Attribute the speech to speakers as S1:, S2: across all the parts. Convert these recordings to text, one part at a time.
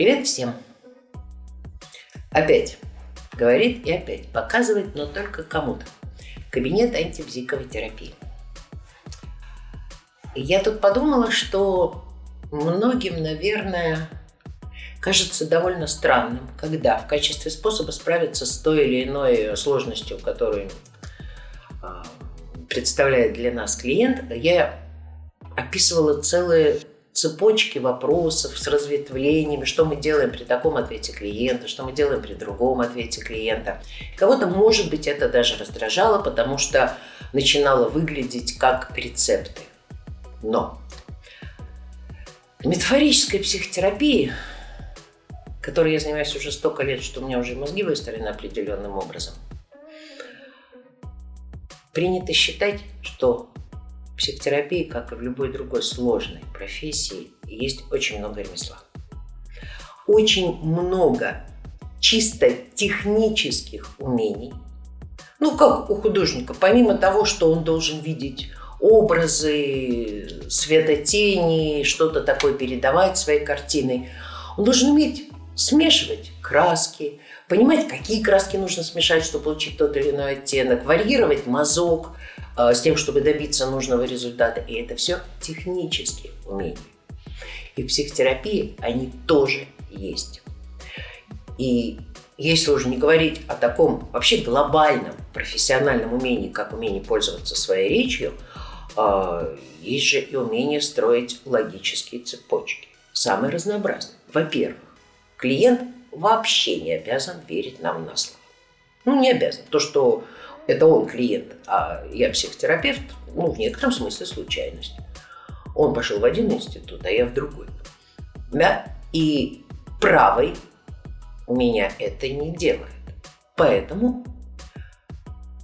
S1: Привет всем! Опять говорит и опять показывает, но только кому-то. Кабинет антибзиковой терапии. Я тут подумала, что многим, наверное, кажется довольно странным, когда в качестве способа справиться с той или иной сложностью, которую а, представляет для нас клиент, я описывала целые цепочки вопросов с разветвлениями, что мы делаем при таком ответе клиента, что мы делаем при другом ответе клиента. Кого-то, может быть, это даже раздражало, потому что начинало выглядеть как рецепты. Но в метафорической психотерапии, которой я занимаюсь уже столько лет, что у меня уже мозги выстроены определенным образом, принято считать, что психотерапии, как и в любой другой сложной профессии, есть очень много ремесла. Очень много чисто технических умений. Ну, как у художника, помимо того, что он должен видеть образы, светотени, что-то такое передавать своей картиной, он должен уметь смешивать краски, понимать, какие краски нужно смешать, чтобы получить тот или иной оттенок, варьировать мазок, с тем, чтобы добиться нужного результата. И это все технические умения. И в психотерапии они тоже есть. И если уже не говорить о таком вообще глобальном профессиональном умении, как умение пользоваться своей речью, э, есть же и умение строить логические цепочки. Самые разнообразные. Во-первых, клиент вообще не обязан верить нам на слово. Ну, не обязан. То, что это он клиент, а я психотерапевт, ну, в некотором смысле случайность. Он пошел в один институт, а я в другой. Да? И правой меня это не делает. Поэтому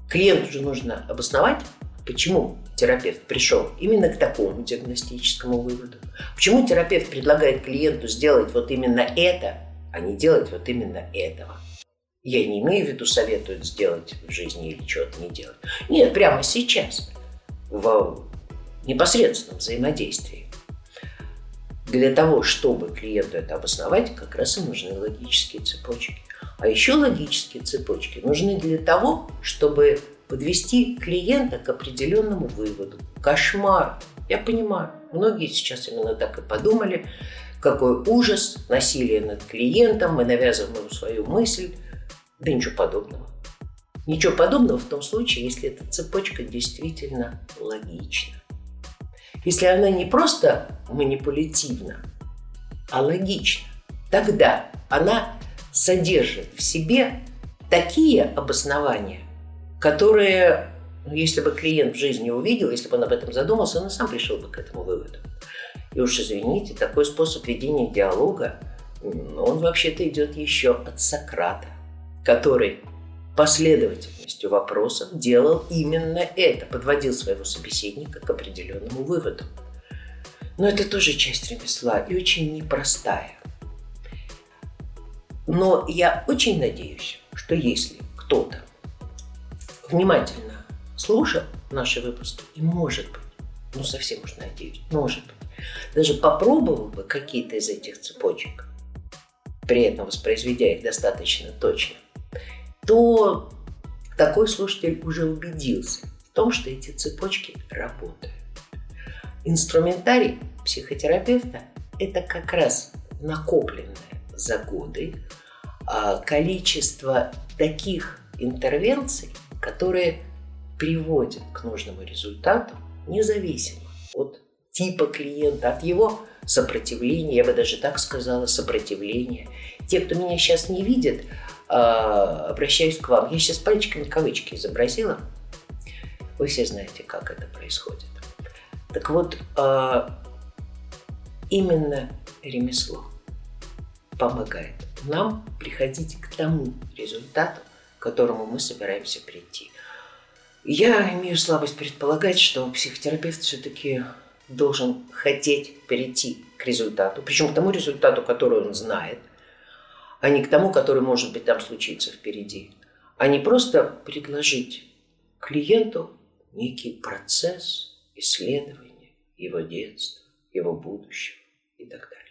S1: клиенту же нужно обосновать, почему терапевт пришел именно к такому диагностическому выводу. Почему терапевт предлагает клиенту сделать вот именно это, а не делать вот именно этого. Я не имею в виду советуют сделать в жизни или что-то не делать. Нет, прямо сейчас, в непосредственном взаимодействии. Для того, чтобы клиенту это обосновать, как раз и нужны логические цепочки. А еще логические цепочки нужны для того, чтобы подвести клиента к определенному выводу. Кошмар. Я понимаю, многие сейчас именно так и подумали, какой ужас, насилие над клиентом, мы навязываем ему свою мысль, да ничего подобного. Ничего подобного в том случае, если эта цепочка действительно логична. Если она не просто манипулятивна, а логична, тогда она содержит в себе такие обоснования, которые, ну, если бы клиент в жизни увидел, если бы он об этом задумался, он и сам пришел бы к этому выводу. И уж извините, такой способ ведения диалога, он вообще-то идет еще от Сократа который последовательностью вопросов делал именно это, подводил своего собеседника к определенному выводу. Но это тоже часть ремесла и очень непростая. Но я очень надеюсь, что если кто-то внимательно слушал наши выпуски и, может быть, ну совсем уж надеюсь, может быть, даже попробовал бы какие-то из этих цепочек, при этом воспроизведя их достаточно точно, то такой слушатель уже убедился в том, что эти цепочки работают. Инструментарий психотерапевта – это как раз накопленное за годы а, количество таких интервенций, которые приводят к нужному результату независимо от типа клиента, от его сопротивления, я бы даже так сказала, сопротивления. Те, кто меня сейчас не видит, а, обращаюсь к вам. Я сейчас пальчиками кавычки изобразила. Вы все знаете, как это происходит. Так вот, а, именно ремесло помогает нам приходить к тому результату, к которому мы собираемся прийти. Я имею слабость предполагать, что психотерапевт все-таки должен хотеть перейти к результату, причем к тому результату, который он знает – а не к тому, который, может быть, там случится впереди. А не просто предложить клиенту некий процесс исследования его детства, его будущего и так далее.